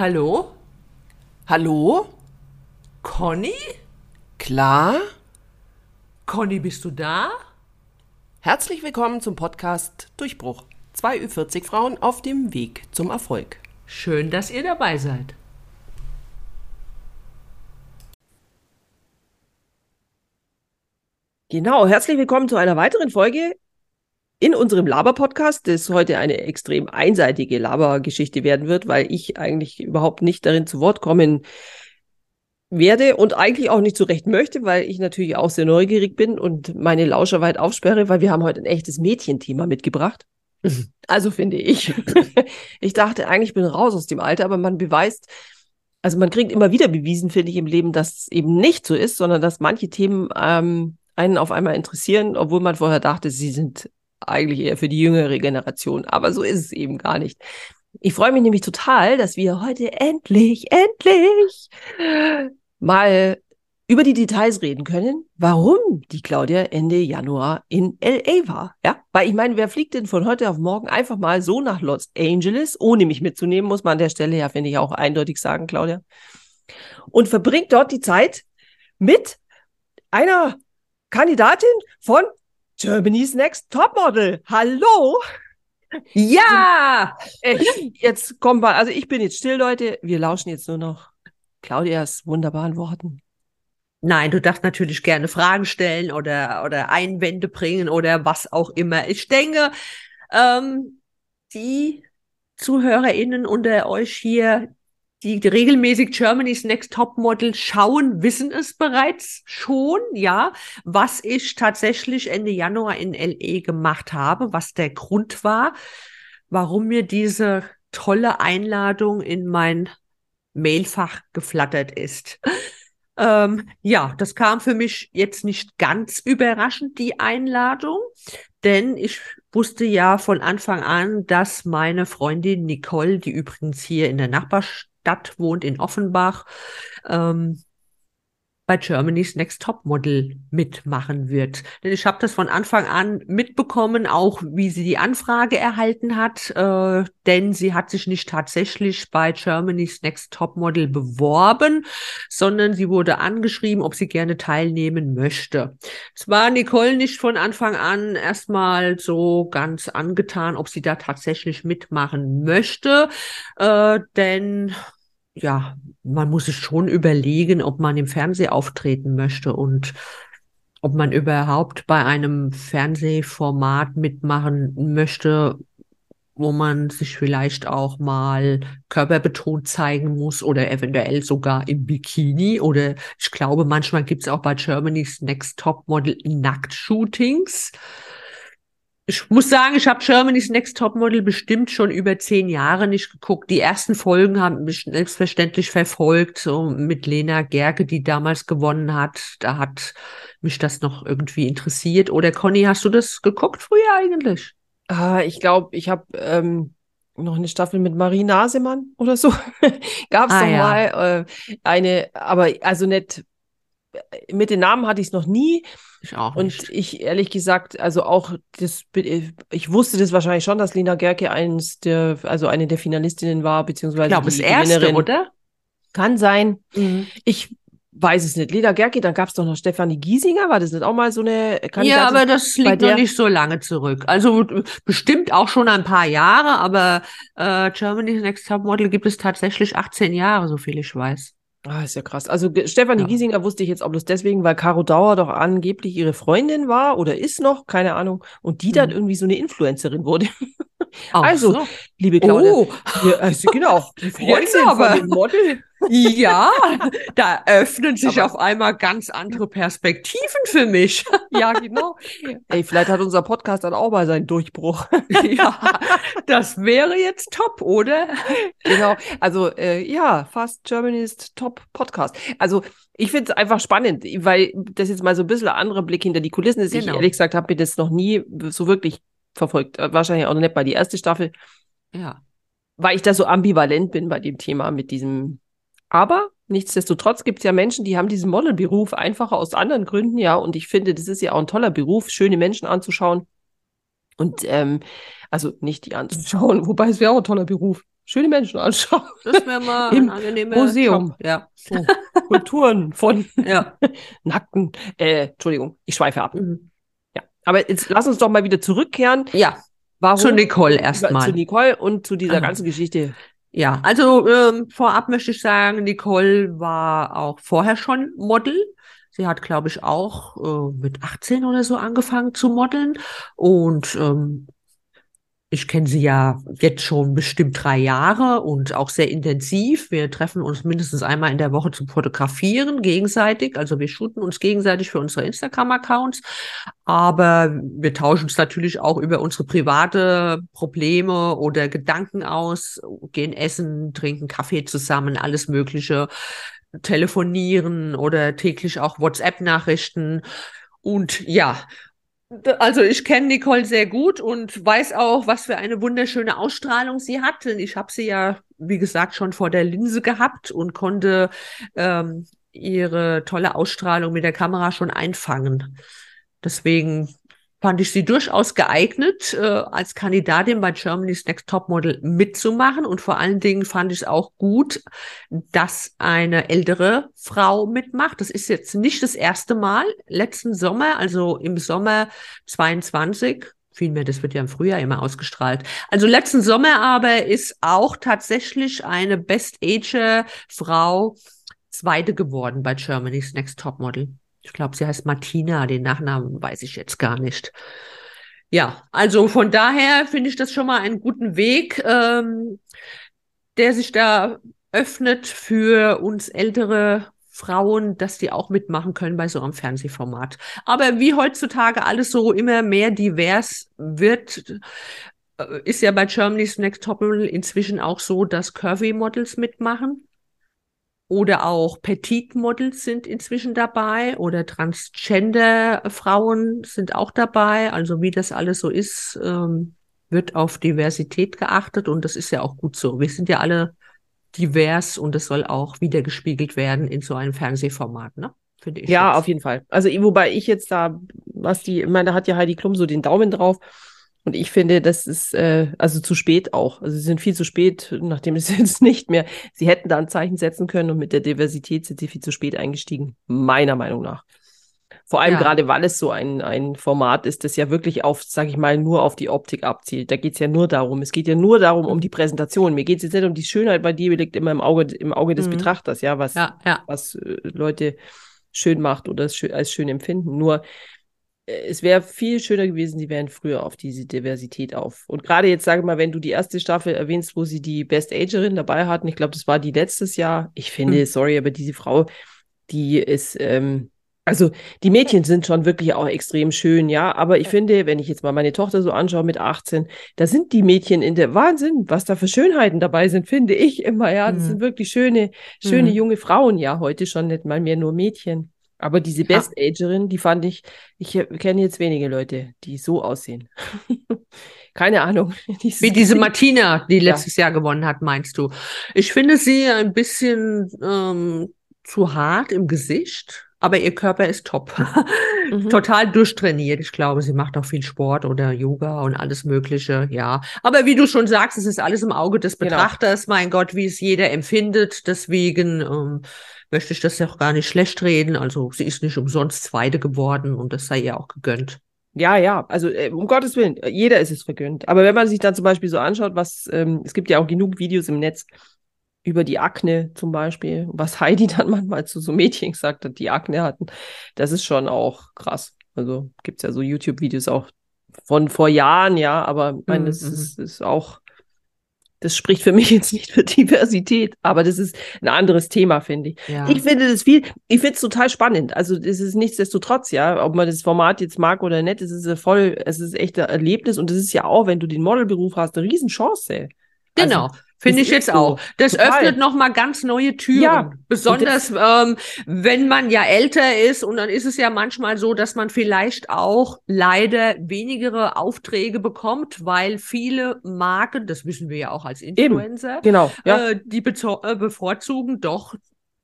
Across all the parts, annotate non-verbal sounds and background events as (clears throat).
Hallo? Hallo? Conny? Klar? Conny, bist du da? Herzlich willkommen zum Podcast Durchbruch. Zwei Ü40 Frauen auf dem Weg zum Erfolg. Schön, dass ihr dabei seid. Genau, herzlich willkommen zu einer weiteren Folge in unserem Laber-Podcast, das heute eine extrem einseitige Laber-Geschichte werden wird, weil ich eigentlich überhaupt nicht darin zu Wort kommen werde und eigentlich auch nicht so recht möchte, weil ich natürlich auch sehr neugierig bin und meine Lauscher weit aufsperre, weil wir haben heute ein echtes Mädchenthema mitgebracht. (laughs) Also finde ich. (laughs) ich dachte eigentlich, ich bin raus aus dem Alter, aber man beweist, also man kriegt immer wieder bewiesen, finde ich, im Leben, dass es eben nicht so ist, sondern dass manche Themen ähm, einen auf einmal interessieren, obwohl man vorher dachte, sie sind eigentlich eher für die jüngere Generation. Aber so ist es eben gar nicht. Ich freue mich nämlich total, dass wir heute endlich, endlich mal über die Details reden können, warum die Claudia Ende Januar in LA war. Ja, weil ich meine, wer fliegt denn von heute auf morgen einfach mal so nach Los Angeles, ohne mich mitzunehmen, muss man an der Stelle ja, finde ich, auch eindeutig sagen, Claudia. Und verbringt dort die Zeit mit einer Kandidatin von Germany's Next Topmodel. Hallo! Ja! Echt, (laughs) jetzt kommen wir, also ich bin jetzt still, Leute. Wir lauschen jetzt nur noch Claudias wunderbaren Worten. Nein, du darfst natürlich gerne Fragen stellen oder, oder Einwände bringen oder was auch immer. Ich denke, ähm, die ZuhörerInnen unter euch hier, die regelmäßig Germany's Next Top Model schauen, wissen es bereits schon, ja, was ich tatsächlich Ende Januar in LE gemacht habe, was der Grund war, warum mir diese tolle Einladung in mein Mailfach geflattert ist. Ähm, ja, das kam für mich jetzt nicht ganz überraschend, die Einladung, denn ich wusste ja von Anfang an, dass meine Freundin Nicole, die übrigens hier in der Nachbarstadt Stadt wohnt, in Offenbach, ähm, bei Germany's Next Top Model mitmachen wird. Denn ich habe das von Anfang an mitbekommen, auch wie sie die Anfrage erhalten hat, äh, denn sie hat sich nicht tatsächlich bei Germany's Next Top Model beworben, sondern sie wurde angeschrieben, ob sie gerne teilnehmen möchte. Es war Nicole nicht von Anfang an erstmal so ganz angetan, ob sie da tatsächlich mitmachen möchte, äh, denn ja, man muss sich schon überlegen, ob man im Fernsehen auftreten möchte und ob man überhaupt bei einem Fernsehformat mitmachen möchte, wo man sich vielleicht auch mal körperbetont zeigen muss oder eventuell sogar im Bikini. Oder ich glaube, manchmal gibt es auch bei Germany's Next Top Model Nacktshootings. Ich muss sagen, ich habe Germany's Next Topmodel bestimmt schon über zehn Jahre nicht geguckt. Die ersten Folgen haben mich selbstverständlich verfolgt, so mit Lena Gerke, die damals gewonnen hat. Da hat mich das noch irgendwie interessiert. Oder Conny, hast du das geguckt früher eigentlich? Ah, ich glaube, ich habe ähm, noch eine Staffel mit Marie Nasemann oder so. (laughs) Gab es ah, noch ja. mal äh, eine, aber also nicht mit den Namen hatte ich es noch nie. Ich auch nicht. Und ich ehrlich gesagt, also auch das, ich wusste das wahrscheinlich schon, dass Lina Gerke eins der, also eine der Finalistinnen war, beziehungsweise ich glaube, das erste, Gewinnerin. oder? Kann sein. Mhm. Ich weiß es nicht. Lena Gerke, dann gab es doch noch Stefanie Giesinger, war das nicht auch mal so eine Kandidatin? Ja, aber das liegt noch nicht so lange zurück. Also bestimmt auch schon ein paar Jahre, aber äh, Germany's Next Top Model gibt es tatsächlich 18 Jahre, so viel ich weiß. Ah, ist ja krass. Also Stefanie ja. Giesinger wusste ich jetzt auch bloß deswegen, weil Caro Dauer doch angeblich ihre Freundin war oder ist noch, keine Ahnung, und die dann mhm. irgendwie so eine Influencerin wurde. (laughs) Ach also, so. liebe Claudia, oh. ja, also genau, die Freundin aber. von dem Model. Ja, da öffnen sich aber auf einmal ganz andere Perspektiven für mich. (laughs) Ja, genau. Ey, vielleicht hat unser Podcast dann auch mal seinen Durchbruch. (laughs) Ja, das wäre jetzt top, oder? Genau. Also äh, ja, Fast Germany's Top Podcast. Also ich finde es einfach spannend, weil das jetzt mal so ein bisschen ein anderer Blick hinter die Kulissen ist. Genau. Ich ehrlich gesagt habe mir das noch nie so wirklich verfolgt. Wahrscheinlich auch noch nicht bei die erste Staffel. Ja. Weil ich da so ambivalent bin bei dem Thema mit diesem aber nichtsdestotrotz gibt es ja Menschen, die haben diesen Modelberuf einfach aus anderen Gründen, ja. Und ich finde, das ist ja auch ein toller Beruf, schöne Menschen anzuschauen. Und ähm, also nicht die anzuschauen, (laughs) wobei es wäre auch ein toller Beruf. schöne Menschen anschauen. Das wäre mal (laughs) Im ein angenehmer Museum. Job. Ja. So, Kulturen von (laughs) ja. nackten, äh, Entschuldigung, ich schweife ab. Mhm. Aber jetzt lass uns doch mal wieder zurückkehren. Ja, Warum? zu Nicole Zu erstmal. Nicole und zu dieser Ah. ganzen Geschichte. Ja, also ähm, vorab möchte ich sagen, Nicole war auch vorher schon Model. Sie hat, glaube ich, auch äh, mit 18 oder so angefangen zu modeln. Und ähm, ich kenne sie ja jetzt schon bestimmt drei Jahre und auch sehr intensiv. Wir treffen uns mindestens einmal in der Woche zum Fotografieren gegenseitig. Also wir shooten uns gegenseitig für unsere Instagram-Accounts. Aber wir tauschen uns natürlich auch über unsere private Probleme oder Gedanken aus, gehen essen, trinken Kaffee zusammen, alles Mögliche, telefonieren oder täglich auch WhatsApp-Nachrichten. Und ja, also ich kenne Nicole sehr gut und weiß auch, was für eine wunderschöne Ausstrahlung sie hat. Denn ich habe sie ja, wie gesagt, schon vor der Linse gehabt und konnte ähm, ihre tolle Ausstrahlung mit der Kamera schon einfangen. Deswegen fand ich sie durchaus geeignet, äh, als Kandidatin bei Germany's Next Topmodel mitzumachen. Und vor allen Dingen fand ich es auch gut, dass eine ältere Frau mitmacht. Das ist jetzt nicht das erste Mal. Letzten Sommer, also im Sommer 22, vielmehr, das wird ja im Frühjahr immer ausgestrahlt. Also letzten Sommer aber ist auch tatsächlich eine Best Ager Frau Zweite geworden bei Germany's Next Topmodel. Ich glaube, sie heißt Martina, den Nachnamen weiß ich jetzt gar nicht. Ja, also von daher finde ich das schon mal einen guten Weg, ähm, der sich da öffnet für uns ältere Frauen, dass die auch mitmachen können bei so einem Fernsehformat. Aber wie heutzutage alles so immer mehr divers wird, äh, ist ja bei Germany's Next Topmodel inzwischen auch so, dass Curvy-Models mitmachen. Oder auch Petite-Models sind inzwischen dabei oder Transgender-Frauen sind auch dabei. Also wie das alles so ist, ähm, wird auf Diversität geachtet und das ist ja auch gut so. Wir sind ja alle divers und das soll auch wiedergespiegelt werden in so einem Fernsehformat, ne? Finde ich. Ja, jetzt. auf jeden Fall. Also wobei ich jetzt da, was die, ich meine, da hat ja Heidi Klum so den Daumen drauf. Und ich finde, das ist äh, also zu spät auch. Also sie sind viel zu spät, nachdem es (laughs) jetzt nicht mehr. Sie hätten da ein Zeichen setzen können und mit der Diversität sind sie viel zu spät eingestiegen, meiner Meinung nach. Vor allem Ja. gerade, weil es so ein, ein Format ist, das ja wirklich auf, sag ich mal, nur auf die Optik abzielt. Da geht es ja nur darum. Es geht ja nur darum, um die Präsentation. Mir geht es jetzt nicht um die Schönheit, weil die liegt immer im Auge, im Auge des Mhm. Betrachters, ja, was, Ja, ja. was äh, Leute schön macht oder schön, als schön empfinden. Nur es wäre viel schöner gewesen, sie wären früher auf diese Diversität auf. Und gerade jetzt, sage mal, wenn du die erste Staffel erwähnst, wo sie die Best Agerin dabei hatten, ich glaube, das war die letztes Jahr. Ich finde, Mhm. sorry, aber diese Frau, die ist, ähm, also die Mädchen sind schon wirklich auch extrem schön, ja. Aber ich finde, wenn ich jetzt mal meine Tochter so anschaue mit 18, da sind die Mädchen in der Wahnsinn, was da für Schönheiten dabei sind, finde ich immer, ja. Das Mhm. sind wirklich schöne, schöne Mhm. junge Frauen, ja, heute schon nicht mal mehr nur Mädchen. Aber diese Ja. Best Agerin, die fand ich, ich kenne jetzt wenige Leute, die so aussehen. (laughs) Keine Ahnung. Dieses Wie diese Martina, die Ja. letztes Jahr gewonnen hat, meinst du? Ich finde sie ein bisschen ähm, zu hart im Gesicht, aber ihr Körper ist top. (laughs) Mhm. Total durchtrainiert. Ich glaube, sie macht auch viel Sport oder Yoga und alles Mögliche, ja. Aber wie du schon sagst, es ist alles im Auge des Genau. Betrachters. Mein Gott, wie es jeder empfindet. Deswegen ähm, möchte ich das ja auch gar nicht schlecht reden. Also sie ist nicht umsonst Zweite geworden und das sei ihr auch gegönnt. Ja, ja, also äh, um Gottes Willen, jeder ist es vergönnt. Aber wenn man sich dann zum Beispiel so anschaut, was, ähm, es gibt ja auch genug Videos im Netz über die Akne zum Beispiel, was (laughs) Heidi dann manchmal zu so Mädchen gesagt hat, die Akne hatten, das ist schon auch krass. Also gibt's ja so YouTube-Videos auch von vor Jahren, ja, aber ich meine, Mhm, das mhm. ist, ist auch, das spricht für mich (laughs) jetzt nicht für Diversität, aber das ist ein anderes Thema, finde ich. Ja. Ich finde das viel, ich finde es total spannend. Also es ist nichtsdestotrotz, ja, ob man das Format jetzt mag oder nicht, es ist voll, es ist echt ein Erlebnis und es ist ja auch, wenn du den Modelberuf hast, eine Riesenchance. Genau, Also, finde ich jetzt auch. Das Total. öffnet nochmal ganz neue Türen. Ja, Besonders ähm, wenn man ja älter ist und dann ist es ja manchmal so, dass man vielleicht auch leider wenigere Aufträge bekommt, weil viele Marken, das wissen wir ja auch als Influencer, Genau, ja. äh, die äh, bevorzugen doch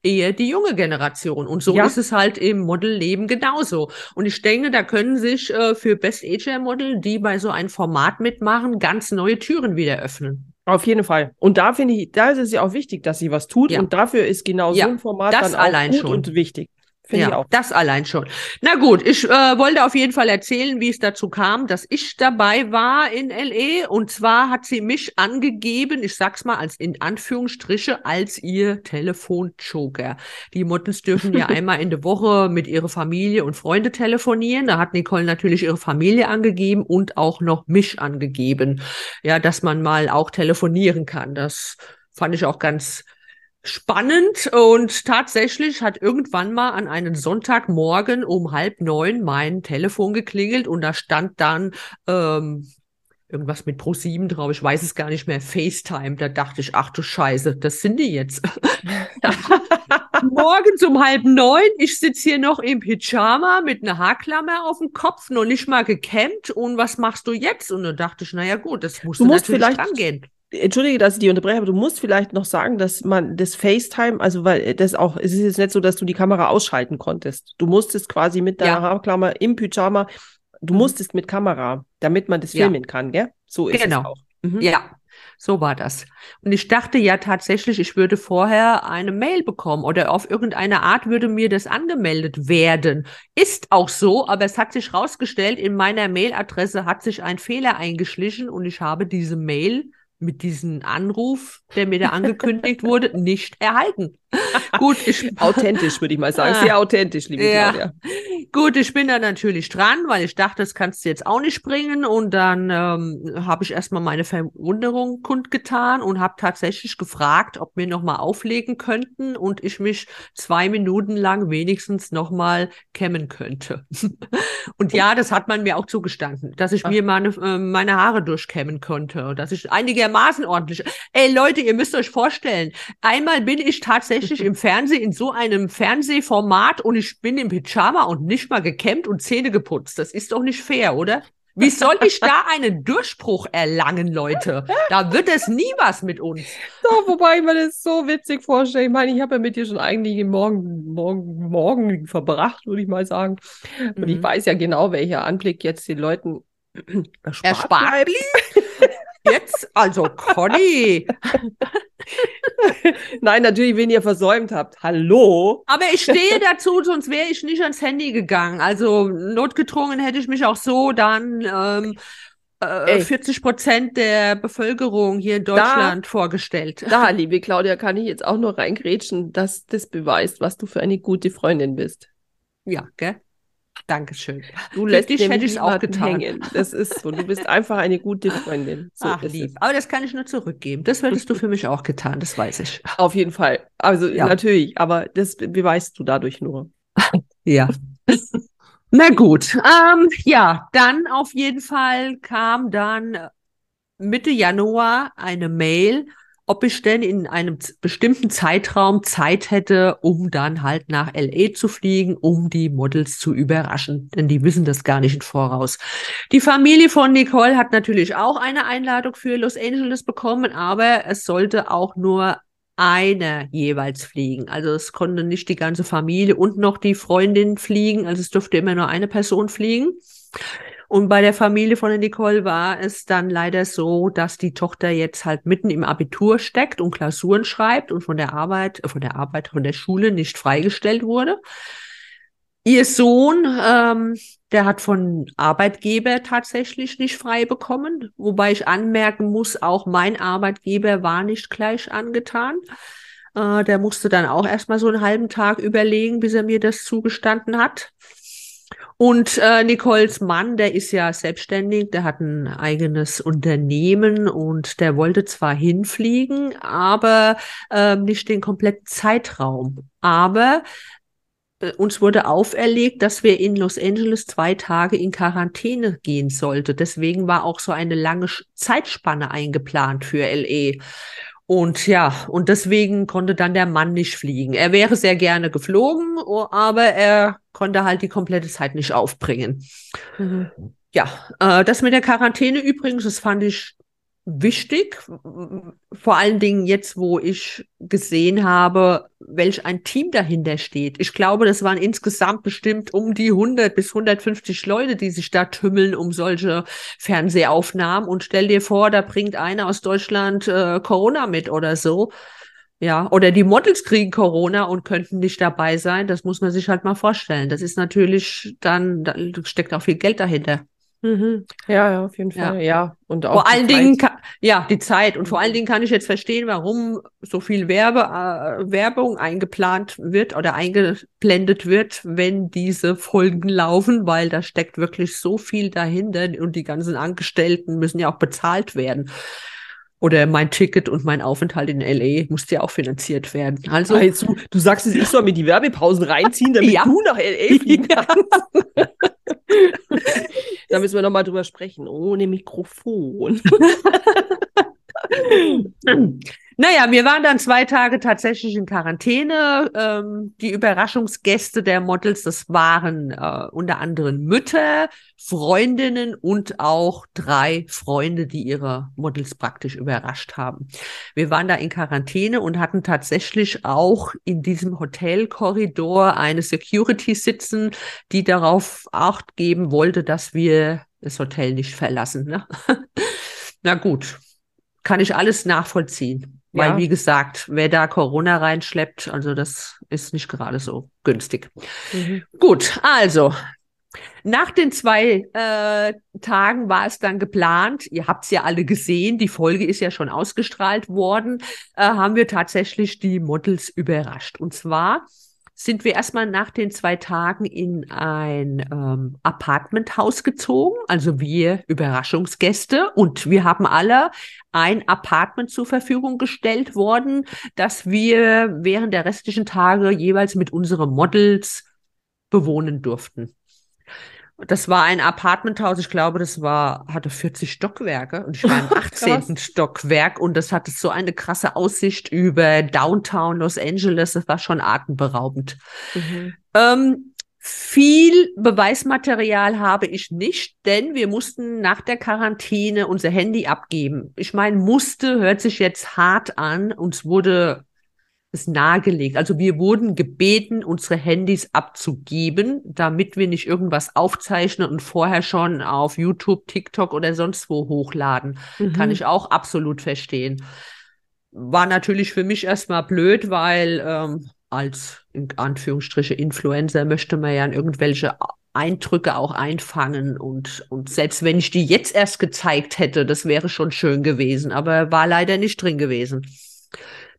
eher die junge Generation. Und so Ja. ist es halt im Modelleben genauso. Und ich denke, da können sich äh, für Best Ager Model, die bei so einem Format mitmachen, ganz neue Türen wieder öffnen. Auf jeden Fall. Und da finde ich, da ist es ja auch wichtig, dass sie was tut. Ja. Und dafür ist genau Ja, so ein Format das dann auch allein gut schon. und wichtig. Finde ja, das allein schon. Na gut, ich äh, wollte auf jeden Fall erzählen, wie es dazu kam, dass ich dabei war in LE. Und zwar hat sie mich angegeben, ich sag's mal als in Anführungsstriche, als ihr Telefonjoker. Die Models dürfen ja (laughs) einmal in der Woche mit ihrer Familie und Freunde telefonieren. Da hat Nicole natürlich ihre Familie angegeben und auch noch mich angegeben. Ja, dass man mal auch telefonieren kann. Das fand ich auch ganz spannend und tatsächlich hat irgendwann mal an einem Sonntagmorgen um halb neun mein Telefon geklingelt und da stand dann ähm, irgendwas mit Pro7 drauf, ich weiß es gar nicht mehr, FaceTime. Da dachte ich, ach du Scheiße, das sind die jetzt. (laughs) Morgens um halb neun, ich sitze hier noch im Pyjama mit einer Haarklammer auf dem Kopf, noch nicht mal gekämmt und was machst du jetzt? Und dann dachte ich, naja gut, das musst Du du, musst natürlich vielleicht- angehen. Entschuldige, dass ich die unterbreche, aber du musst vielleicht noch sagen, dass man das FaceTime, also weil das auch, es ist jetzt nicht so, dass du die Kamera ausschalten konntest. Du musstest quasi mit deiner Ja. Haarklammer im Pyjama, du Mhm. musstest mit Kamera, damit man das Ja. filmen kann, gell? So ist Genau. es auch. Mhm. Ja, so war das. Und ich dachte ja tatsächlich, ich würde vorher eine Mail bekommen oder auf irgendeine Art würde mir das angemeldet werden. Ist auch so, aber es hat sich herausgestellt, in meiner Mailadresse hat sich ein Fehler eingeschlichen und ich habe diese Mail mit diesem Anruf, der mir da angekündigt wurde, nicht erhalten. (laughs) Gut, ich Authentisch, würde ich mal sagen. Sehr authentisch, liebe Ja. Claudia. Gut, ich bin da natürlich dran, weil ich dachte, das kannst du jetzt auch nicht bringen. Und dann ähm, habe ich erstmal meine Verwunderung kundgetan und habe tatsächlich gefragt, ob wir nochmal auflegen könnten und ich mich zwei Minuten lang wenigstens nochmal kämmen könnte. (laughs) und ja, das hat man mir auch zugestanden, dass ich mir meine, äh, meine Haare durchkämmen konnte, dass ich einigermaßen ordentlich. Ey Leute, ihr müsst euch vorstellen, einmal bin ich tatsächlich im Fernsehen in so einem Fernsehformat und ich bin im Pyjama und nicht mal gekämmt und Zähne geputzt. Das ist doch nicht fair, oder? Wie soll ich da einen Durchbruch erlangen, Leute? Da wird es nie was mit uns. So, wobei ich mir das so witzig vorstelle. Ich meine, ich habe ja mit dir schon eigentlich den Morgen, Morgen, Morgen verbracht, würde ich mal sagen. Und ich Mhm. weiß ja genau, welcher Anblick jetzt den Leuten erspart, Erspart. Jetzt, also Conny. (laughs) (laughs) Nein, natürlich, wen ihr versäumt habt. Hallo? Aber ich stehe dazu, sonst wäre ich nicht ans Handy gegangen. Also notgedrungen hätte ich mich auch so dann ähm, äh, Ey. 40 Prozent der Bevölkerung hier in Deutschland vorgestellt. Da, liebe Claudia, kann ich jetzt auch nur reingrätschen, dass das beweist, was du für eine gute Freundin bist. Ja, gell? Dankeschön. Du lässt dich hätte ich's auch getan. hängen. Das ist so. Du bist einfach eine gute Freundin. So Ach, lieb. es. Aber das kann ich nur zurückgeben. Das hättest du für mich auch getan, das weiß ich. (laughs) Auf jeden Fall. Also Ja. natürlich, aber das be- beweist du dadurch nur. (laughs) Ja. Na gut. Ähm, ja, dann auf jeden Fall kam dann Mitte Januar eine Mail, ob ich denn in einem bestimmten Zeitraum Zeit hätte, um dann halt nach LA zu fliegen, um die Models zu überraschen. Denn die wissen das gar nicht im Voraus. Die Familie von Nicole hat natürlich auch eine Einladung für Los Angeles bekommen, aber es sollte auch nur einer jeweils fliegen. Also es konnte nicht die ganze Familie und noch die Freundin fliegen. Also es durfte immer nur eine Person fliegen. Und bei der Familie von der Nicole war es dann leider so, dass die Tochter jetzt halt mitten im Abitur steckt und Klausuren schreibt und von der Arbeit, äh, von der Arbeit, von der Schule nicht freigestellt wurde. Ihr Sohn, ähm, der hat von Arbeitgeber tatsächlich nicht frei bekommen, wobei ich anmerken muss, auch mein Arbeitgeber war nicht gleich angetan. Äh, der musste dann auch erstmal so einen halben Tag überlegen, bis er mir das zugestanden hat. Und äh, Nicoles Mann, der ist ja selbstständig, der hat ein eigenes Unternehmen und der wollte zwar hinfliegen, aber ähm, nicht den kompletten Zeitraum. Aber äh, uns wurde auferlegt, dass wir in Los Angeles zwei Tage in Quarantäne gehen sollte. Deswegen war auch so eine lange Zeitspanne eingeplant für LE. Und ja, und deswegen konnte dann der Mann nicht fliegen. Er wäre sehr gerne geflogen, aber er konnte halt die komplette Zeit nicht aufbringen. Ja, äh, das mit der Quarantäne übrigens, das fand ich wichtig, vor allen Dingen jetzt, wo ich gesehen habe, welch ein Team dahinter steht. Ich glaube, das waren insgesamt bestimmt um die 100 bis 150 Leute, die sich da tümmeln um solche Fernsehaufnahmen. Und stell dir vor, da bringt einer aus Deutschland äh, Corona mit oder so. Ja, oder die Models kriegen Corona und könnten nicht dabei sein. Das muss man sich halt mal vorstellen. Das ist natürlich dann, da steckt auch viel Geld dahinter. Mhm. Ja, ja, auf jeden Fall. Ja, ja. und auch vor allen Zeit. Dingen, ja, die Zeit. Und vor allen Dingen kann ich jetzt verstehen, warum so viel Werbe, äh, Werbung eingeplant wird oder eingeblendet wird, wenn diese Folgen laufen, weil da steckt wirklich so viel dahinter und die ganzen Angestellten müssen ja auch bezahlt werden. Oder mein Ticket und mein Aufenthalt in LA musste ja auch finanziert werden. Also, also du, du sagst es, ich soll mir die Werbepausen reinziehen, damit ja. du nach LA (laughs) fliegen kannst. da müssen wir nochmal drüber sprechen. Ohne Mikrofon. (laughs) Naja, wir waren dann zwei Tage tatsächlich in Quarantäne. Ähm, die Überraschungsgäste der Models, das waren äh, unter anderem Mütter, Freundinnen und auch drei Freunde, die ihre Models praktisch überrascht haben. Wir waren da in Quarantäne und hatten tatsächlich auch in diesem Hotelkorridor eine Security sitzen, die darauf Acht geben wollte, dass wir das Hotel nicht verlassen. Ne? (laughs) Na gut, kann ich alles nachvollziehen. Weil, ja. wie gesagt, wer da Corona reinschleppt, also das ist nicht gerade so günstig. Mhm. Gut, also nach den zwei äh, Tagen war es dann geplant, ihr habt es ja alle gesehen, die Folge ist ja schon ausgestrahlt worden, äh, haben wir tatsächlich die Models überrascht. Und zwar sind wir erstmal nach den zwei Tagen in ein ähm, Apartmenthaus gezogen, also wir Überraschungsgäste und wir haben alle ein Apartment zur Verfügung gestellt worden, dass wir während der restlichen Tage jeweils mit unseren Models bewohnen durften. Das war ein Apartmenthaus, ich glaube, das war, hatte 40 Stockwerke und ich war im (laughs) 18. Stockwerk und das hatte so eine krasse Aussicht über Downtown Los Angeles. Das war schon atemberaubend. Mhm. Ähm, viel Beweismaterial habe ich nicht, denn wir mussten nach der Quarantäne unser Handy abgeben. Ich meine, musste hört sich jetzt hart an. Uns wurde es nahegelegt. Also wir wurden gebeten, unsere Handys abzugeben, damit wir nicht irgendwas aufzeichnen und vorher schon auf YouTube, TikTok oder sonst wo hochladen. Mhm. Kann ich auch absolut verstehen. War natürlich für mich erstmal blöd, weil ähm, als in Anführungsstriche Influencer möchte man ja irgendwelche Eindrücke auch einfangen und, und selbst wenn ich die jetzt erst gezeigt hätte, das wäre schon schön gewesen, aber war leider nicht drin gewesen.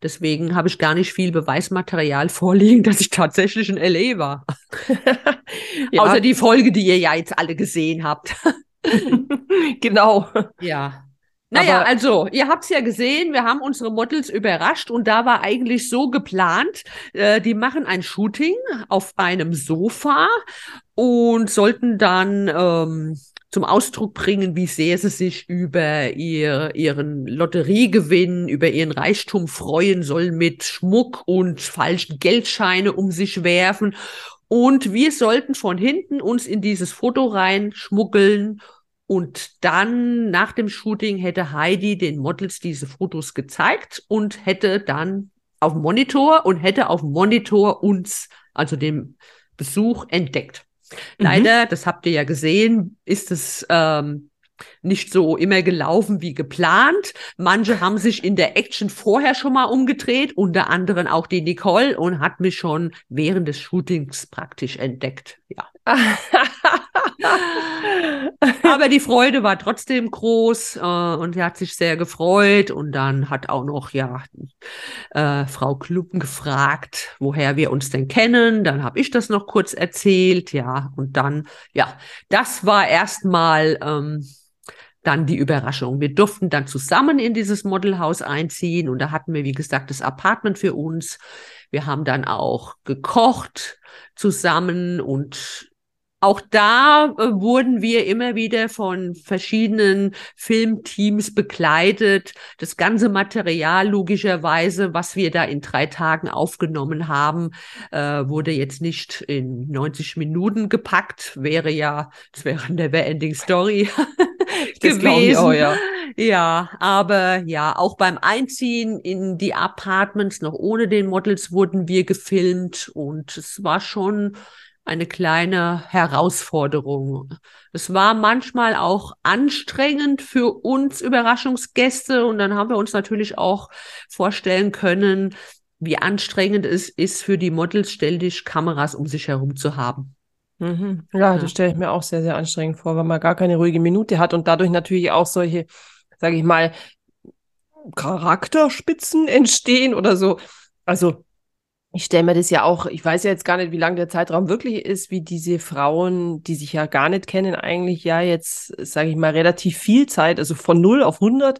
Deswegen habe ich gar nicht viel Beweismaterial (laughs) vorliegen, dass ich tatsächlich in LA war. (laughs) ja. Außer die Folge, die ihr ja jetzt alle gesehen habt. (laughs) genau. Ja. Naja, Aber also, ihr habt es ja gesehen, wir haben unsere Models überrascht und da war eigentlich so geplant, äh, die machen ein Shooting auf einem Sofa und sollten dann ähm, zum Ausdruck bringen, wie sehr sie sich über ihr, ihren Lotteriegewinn, über ihren Reichtum freuen sollen mit Schmuck und falschen Geldscheine um sich werfen. Und wir sollten von hinten uns in dieses Foto reinschmuggeln. Und dann nach dem Shooting hätte Heidi den Models diese Fotos gezeigt und hätte dann auf dem Monitor und hätte auf dem Monitor uns, also dem Besuch, entdeckt. Mhm. Leider, das habt ihr ja gesehen, ist es ähm, nicht so immer gelaufen wie geplant. Manche haben sich in der Action vorher schon mal umgedreht, unter anderem auch die Nicole und hat mich schon während des Shootings praktisch entdeckt. Ja. (laughs) Aber die Freude war trotzdem groß äh, und sie hat sich sehr gefreut. Und dann hat auch noch ja äh, Frau Kluppen gefragt, woher wir uns denn kennen. Dann habe ich das noch kurz erzählt, ja. Und dann, ja, das war erstmal ähm, dann die Überraschung. Wir durften dann zusammen in dieses Modelhaus einziehen und da hatten wir, wie gesagt, das Apartment für uns. Wir haben dann auch gekocht zusammen und auch da äh, wurden wir immer wieder von verschiedenen Filmteams begleitet. Das ganze Material, logischerweise, was wir da in drei Tagen aufgenommen haben, äh, wurde jetzt nicht in 90 Minuten gepackt. Wäre ja, das wäre eine Never-Ending Story (laughs) gewesen. Auch, ja. Ja, aber ja, auch beim Einziehen in die Apartments, noch ohne den Models, wurden wir gefilmt und es war schon eine kleine Herausforderung. Es war manchmal auch anstrengend für uns Überraschungsgäste und dann haben wir uns natürlich auch vorstellen können, wie anstrengend es ist für die Models, ständig Kameras um sich herum zu haben. Mhm. Ja, das stelle ich mir auch sehr, sehr anstrengend vor, weil man gar keine ruhige Minute hat und dadurch natürlich auch solche, sage ich mal, Charakterspitzen entstehen oder so. Also ich stelle mir das ja auch, ich weiß ja jetzt gar nicht, wie lang der Zeitraum wirklich ist, wie diese Frauen, die sich ja gar nicht kennen, eigentlich ja jetzt, sage ich mal, relativ viel Zeit, also von 0 auf 100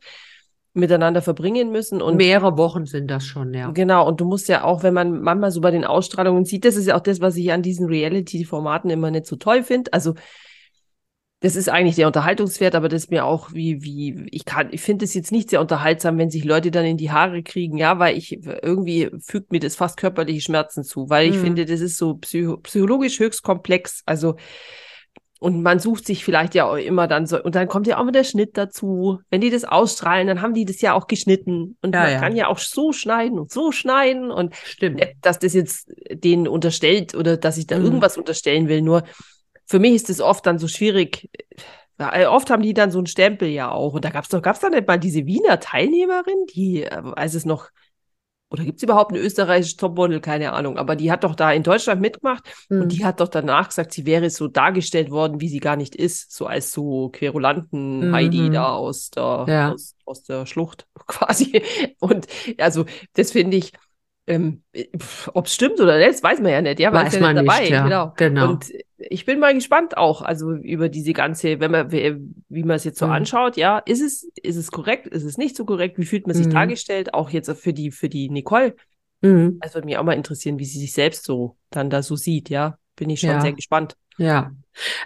miteinander verbringen müssen. Und mehrere Wochen sind das schon, ja. Genau, und du musst ja auch, wenn man manchmal so bei den Ausstrahlungen sieht, das ist ja auch das, was ich an diesen Reality-Formaten immer nicht so toll finde. Also das ist eigentlich der Unterhaltungswert, aber das ist mir auch wie, wie, ich kann, ich finde es jetzt nicht sehr unterhaltsam, wenn sich Leute dann in die Haare kriegen, ja, weil ich irgendwie fügt mir das fast körperliche Schmerzen zu, weil ich mhm. finde, das ist so psycho psychologisch höchst komplex. Also und man sucht sich vielleicht ja auch immer dann so, und dann kommt ja auch mit der Schnitt dazu. Wenn die das ausstrahlen, dann haben die das ja auch geschnitten. Und ja, man ja. kann ja auch so schneiden und so schneiden. Und Stimmt. dass das jetzt denen unterstellt oder dass ich da mhm. irgendwas unterstellen will. Nur für mich ist es oft dann so schwierig. Oft haben die dann so einen Stempel ja auch. Und da gab es doch, gab es da nicht mal diese Wiener Teilnehmerin, die, äh, als es noch oder gibt es überhaupt eine österreichische Topmodel? Keine Ahnung. Aber die hat doch da in Deutschland mitgemacht mhm. und die hat doch danach gesagt, sie wäre so dargestellt worden, wie sie gar nicht ist. So als so Querulanten mhm. Heidi da aus der, ja. aus, aus der Schlucht (laughs) quasi. Und also, das finde ich, ähm, Ob es stimmt oder nicht, weiß man ja nicht. Ja, weiß ja man nicht dabei. Ja, genau. genau. Und ich bin mal gespannt auch, also über diese ganze, wenn man, wie, wie man es jetzt so mhm. anschaut, ja, ist es, ist es korrekt, ist es nicht so korrekt, wie fühlt man sich mhm. dargestellt, auch jetzt für die, für die Nicole. Mhm. Also würde mich auch mal interessieren, wie sie sich selbst so dann da so sieht, ja. Bin ich schon ja. sehr gespannt. Ja.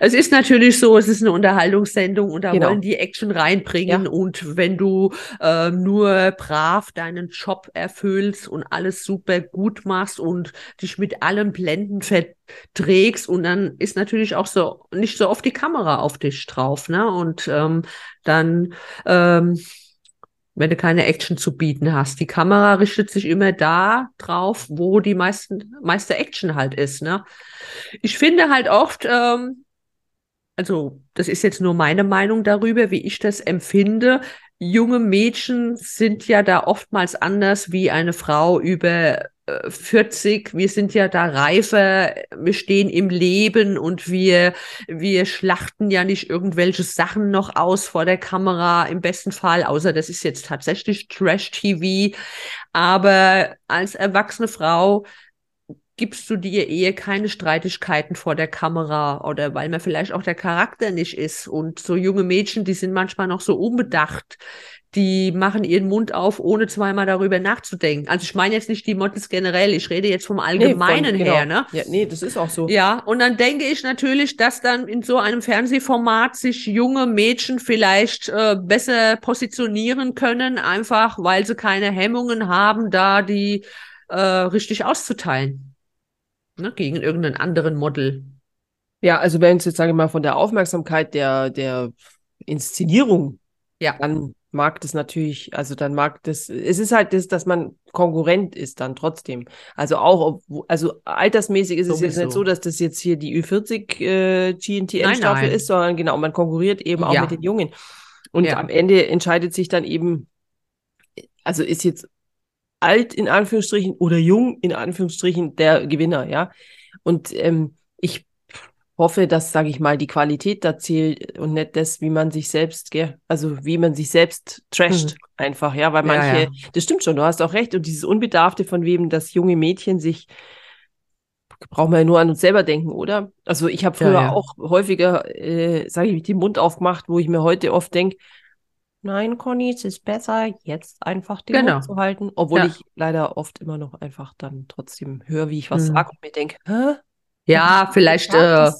Es ist natürlich so, es ist eine Unterhaltungssendung und da genau. wollen die Action reinbringen. Ja. Und wenn du äh, nur brav deinen Job erfüllst und alles super gut machst und dich mit allen Blenden verträgst und dann ist natürlich auch so nicht so oft die Kamera auf dich drauf, ne? Und ähm, dann ähm, wenn du keine Action zu bieten hast. Die Kamera richtet sich immer da drauf, wo die meisten, meiste Action halt ist. Ne? Ich finde halt oft, ähm, also das ist jetzt nur meine Meinung darüber, wie ich das empfinde. Junge Mädchen sind ja da oftmals anders wie eine Frau über 40, wir sind ja da reifer, wir stehen im Leben und wir, wir schlachten ja nicht irgendwelche Sachen noch aus vor der Kamera, im besten Fall, außer das ist jetzt tatsächlich Trash-TV. Aber als erwachsene Frau gibst du dir eher keine Streitigkeiten vor der Kamera oder weil man vielleicht auch der Charakter nicht ist. Und so junge Mädchen, die sind manchmal noch so unbedacht die machen ihren Mund auf, ohne zweimal darüber nachzudenken. Also ich meine jetzt nicht die Models generell, ich rede jetzt vom Allgemeinen nee, von, her, genau. ne? Ja, nee, das ist auch so. Ja, und dann denke ich natürlich, dass dann in so einem Fernsehformat sich junge Mädchen vielleicht äh, besser positionieren können, einfach weil sie keine Hemmungen haben, da die äh, richtig auszuteilen. Ne? Gegen irgendeinen anderen Model. Ja, also wenn es jetzt, sage ich mal, von der Aufmerksamkeit der, der Inszenierung ja. dann mag das natürlich, also dann mag das, es ist halt das, dass man Konkurrent ist dann trotzdem. Also auch, also altersmäßig ist es Sowieso. jetzt nicht so, dass das jetzt hier die Ü40 äh, GNTM-Staffel ist, sondern genau, man konkurriert eben auch ja. mit den Jungen. Und ja. am Ende entscheidet sich dann eben, also ist jetzt alt in Anführungsstrichen oder jung in Anführungsstrichen der Gewinner, ja. Und ähm, ich hoffe, dass, sage ich mal, die Qualität da zählt und nicht das, wie man sich selbst, gell? also wie man sich selbst trasht, mhm. einfach, ja, weil manche, ja, ja. das stimmt schon, du hast auch recht, und dieses Unbedarfte von wem das junge Mädchen sich, brauchen wir ja nur an uns selber denken, oder? Also ich habe früher ja, auch häufiger, äh, sage ich, den Mund aufgemacht, wo ich mir heute oft denke, Nein, Conny, es ist besser, jetzt einfach den genau. Mund zu halten. Obwohl ich leider oft immer noch einfach dann trotzdem höre, wie ich was mhm. sage und mir denke, hä? Ja, vielleicht äh,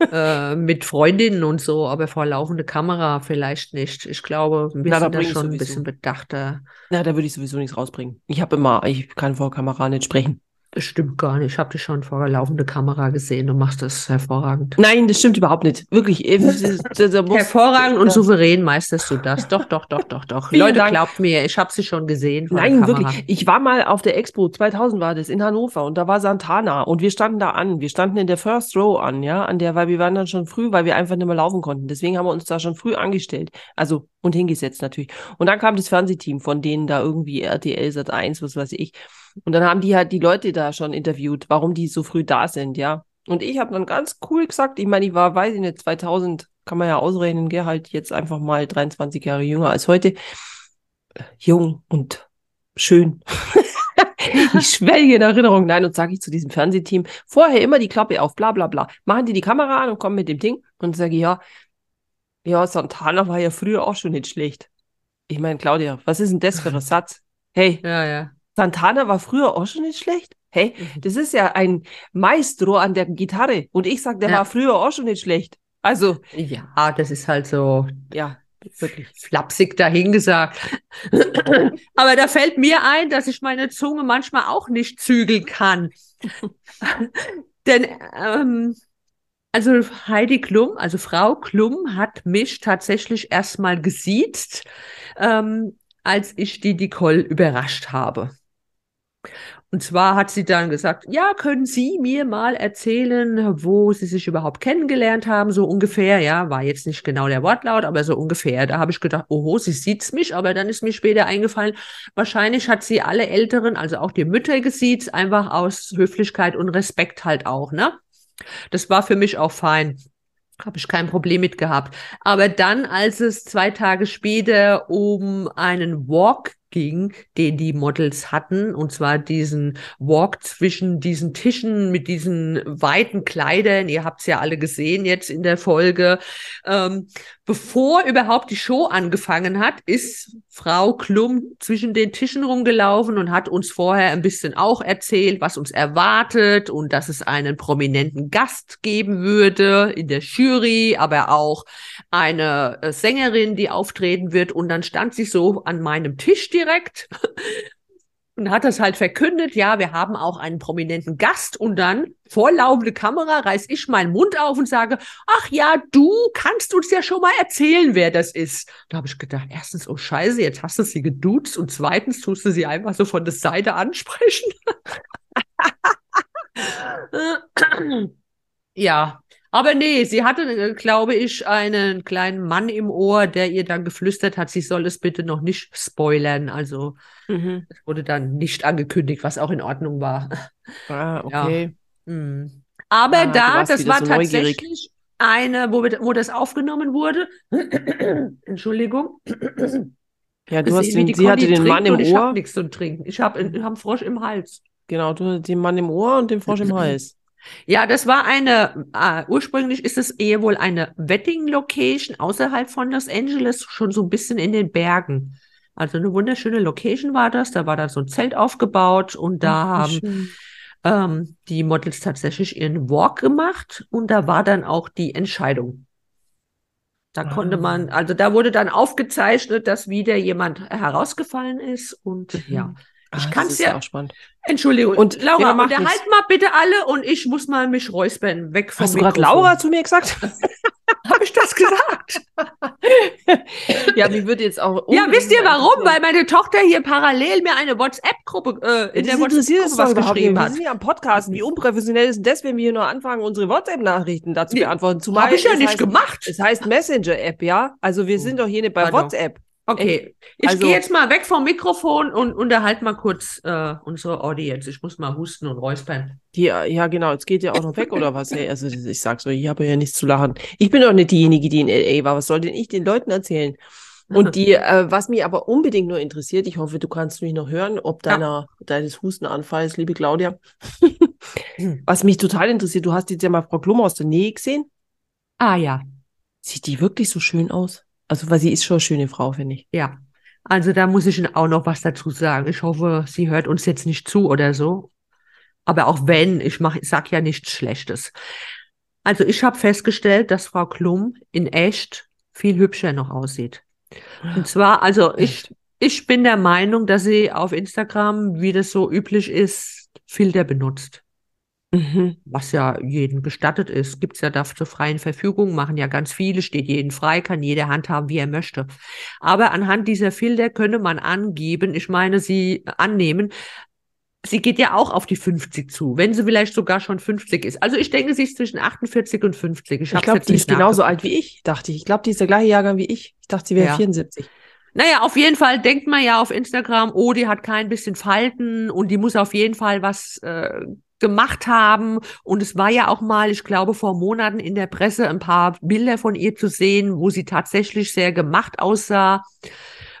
(laughs) äh, mit Freundinnen und so, aber vor laufende Kamera vielleicht nicht. Ich glaube, wir Na, sind da schon ein bisschen bedachter. Na, da würde ich sowieso nichts rausbringen. Ich habe immer, ich kann vor Kamera nicht sprechen. Das stimmt gar nicht. Ich habe dich schon vor der laufenden Kamera gesehen. Du machst das hervorragend. Nein, das stimmt überhaupt nicht. Wirklich. äh, hervorragend und souverän meisterst du das. Doch, doch, doch, doch, doch. Vielen Leute, Dank. glaubt mir, ich habe sie schon gesehen. Nein, wirklich. Ich war mal auf der Expo, 2000 war das, in Hannover und da war Santana und wir standen da an. Wir standen in der First Row an, ja, an der, weil wir waren dann schon früh, weil wir einfach nicht mehr laufen konnten. Deswegen haben wir uns da schon früh angestellt. Also, und hingesetzt natürlich. Und dann kam das Fernsehteam von denen da irgendwie RTL Sat 1, was weiß ich. Und dann haben die halt die Leute da schon interviewt, warum die so früh da sind, ja. Und ich habe dann ganz cool gesagt, ich meine, ich war, weiß ich nicht, 2000, kann man ja ausrechnen, gell, halt jetzt einfach mal 23 Jahre jünger als heute. Jung und schön. (laughs) ich schwelge in Erinnerung. Nein, und sage ich zu diesem Fernsehteam, vorher immer die Klappe auf, bla bla bla. Machen die die Kamera an und kommen mit dem Ding und sage ich, ja, ja, Santana war ja früher auch schon nicht schlecht. Ich meine, Claudia, was ist denn das für ein Satz? Hey, (laughs) Ja, ja. Santana war früher auch schon nicht schlecht? Hey, das ist ja ein Maestro an der Gitarre. Und ich sag, der Ja. war früher auch schon nicht schlecht. Also, Ja, das ist halt so ja, wirklich. flapsig dahingesagt. (laughs) Aber da fällt mir ein, dass ich meine Zunge manchmal auch nicht zügeln kann. (laughs) Denn, ähm, also Heidi Klum, also Frau Klum hat mich tatsächlich erstmal gesiezt, ähm, als ich die Nicole überrascht habe. Und zwar hat sie dann gesagt, ja, können Sie mir mal erzählen, wo Sie sich überhaupt kennengelernt haben, so ungefähr, ja, war jetzt nicht genau der Wortlaut, aber so ungefähr. Da habe ich gedacht, oho, sie sieht's mich, aber dann ist mir später eingefallen, wahrscheinlich hat sie alle Älteren, also auch die Mütter gesiezt, einfach aus Höflichkeit und Respekt halt auch, ne? Das war für mich auch fein. Habe ich kein Problem mit gehabt. Aber dann, als es zwei Tage später um einen Walk ging, den die Models hatten, und zwar diesen Walk zwischen diesen Tischen mit diesen weiten Kleidern, ihr habt es ja alle gesehen jetzt in der Folge, ähm, bevor überhaupt die Show angefangen hat, ist Frau Klum zwischen den Tischen rumgelaufen und hat uns vorher ein bisschen auch erzählt, was uns erwartet und dass es einen prominenten Gast geben würde in der Jury, aber auch eine äh, Sängerin, die auftreten wird. Und dann stand sie so an meinem Tisch direkt und hat das halt verkündet, ja, wir haben auch einen prominenten Gast und dann vor laufende Kamera reiß ich meinen Mund auf und sage, ach ja, du kannst uns ja schon mal erzählen, wer das ist. Da habe ich gedacht, erstens, oh scheiße, jetzt hast du sie geduzt und zweitens tust du sie einfach so von der Seite ansprechen. (laughs) ja, aber nee, sie hatte, äh, glaube ich, einen kleinen Mann im Ohr, der ihr dann geflüstert hat, sie soll es bitte noch nicht spoilern. Also Mhm. es wurde dann nicht angekündigt, was auch in Ordnung war. Ah, okay. Hm. Aber Ah, da, das war so neugierig. tatsächlich eine, wo, wir, wo das aufgenommen wurde. (clears throat) Entschuldigung. (clears throat) Ja, du hast den, sie hatte den Mann im und Ich habe Ohr. nichts zu trinken. Ich habe hab einen Frosch im Hals. Genau, du hast den Mann im Ohr und den Frosch im (clears throat) Hals. Ja, das war eine, äh, ursprünglich ist es eher wohl eine Wedding-Location außerhalb von Los Angeles, schon so ein bisschen in den Bergen. Also eine wunderschöne Location war das. Da war dann so ein Zelt aufgebaut und da haben ähm, die Models tatsächlich ihren Walk gemacht und da war dann auch die Entscheidung. Da konnte man, Ah. also da wurde dann aufgezeichnet, dass wieder jemand herausgefallen ist und ja. Ich Ah, das kann's ist ja- auch spannend. Entschuldigung, Und- Laura, unterhalt nichts. mal bitte alle und ich muss mal mich räuspern, weg vom Hast du gerade. Laura zu mir gesagt? (laughs) Habe ich das gesagt? (laughs) ja, mich würde jetzt auch. ja, wisst ihr warum? Weil meine Tochter hier parallel mir eine WhatsApp-Gruppe, äh, in der interessiert WhatsApp-Gruppe was geschrieben Wir hat. sind ja am Podcast. Wie unprofessionell ist denn das, wenn wir hier nur anfangen, unsere WhatsApp-Nachrichten dazu beantworten? Zumal Habe ich ja es nicht heißt, gemacht. Es heißt Messenger-App, ja? Also wir Oh, sind doch hier nicht bei pardon. WhatsApp. Okay, ich also- gehe jetzt mal weg vom Mikrofon und unterhalte mal kurz äh, unsere Audience. Ich muss mal husten und räuspern. Die, ja, genau, jetzt geht ja auch noch weg, oder was? Also ich sag's euch, ich habe ja nichts zu lachen. Ich bin doch nicht diejenige, die in L.A. war. Was soll denn ich den Leuten erzählen? Und die, (laughs) äh, was mich aber unbedingt nur interessiert, ich hoffe, du kannst mich noch hören, ob Ja. deiner, deines Hustenanfalls, liebe Claudia. Hm. Was mich total interessiert, du hast jetzt ja mal Frau Klum aus der Nähe gesehen. Ah ja, Sieht die wirklich so schön aus? Also, weil sie ist schon eine schöne Frau, finde ich. ja. Also da muss ich Ihnen auch noch was dazu sagen. Ich hoffe, sie hört uns jetzt nicht zu oder so. Aber auch wenn, ich mach, ich sag ja nichts Schlechtes. Also ich habe festgestellt, dass Frau Klum in echt viel hübscher noch aussieht. Und zwar, also ich, ich bin der Meinung, dass sie auf Instagram, wie das so üblich ist, Filter benutzt. Mhm. Was ja jedem gestattet ist. Gibt es ja da zur freien Verfügung, machen ja ganz viele, steht jedem frei, kann jeder handhaben, wie er möchte. Aber anhand dieser Filter könne man angeben, ich meine, sie annehmen, sie geht ja auch auf die 50 zu, wenn sie vielleicht sogar schon 50 ist. Also ich denke, sie ist zwischen 48 und 50. Ich, ich glaube, die ist genauso alt wie ich, dachte ich. Ich glaube, die ist der gleiche Jahrgang wie ich. Ich dachte, sie wäre ja. 74. Naja, auf jeden Fall denkt man ja auf Instagram, oh, die hat kein bisschen Falten und die muss auf jeden Fall was äh, gemacht haben. Und es war ja auch mal, ich glaube, vor Monaten in der Presse ein paar Bilder von ihr zu sehen, wo sie tatsächlich sehr gemacht aussah